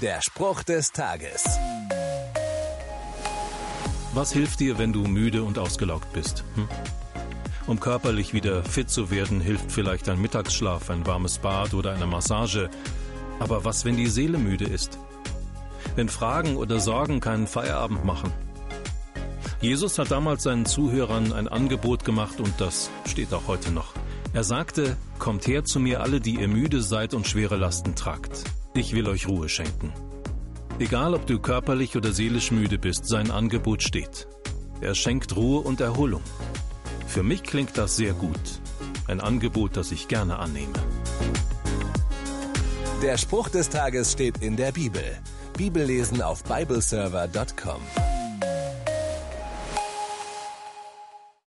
Der Spruch des Tages. Was hilft dir, wenn du müde und ausgelaugt bist? Hm? Um körperlich wieder fit zu werden, hilft vielleicht ein Mittagsschlaf, ein warmes Bad oder eine Massage. Aber was, wenn die Seele müde ist? Wenn Fragen oder Sorgen keinen Feierabend machen? Jesus hat damals seinen Zuhörern ein Angebot gemacht und das steht auch heute noch. Er sagte, Kommt her zu mir alle, die ihr müde seid und schwere Lasten tragt. Ich will euch Ruhe schenken. Egal ob du körperlich oder seelisch müde bist, sein Angebot steht. Er schenkt Ruhe und Erholung. Für mich klingt das sehr gut. Ein Angebot, das ich gerne annehme. Der Spruch des Tages steht in der Bibel. Bibellesen auf bibleserver.com.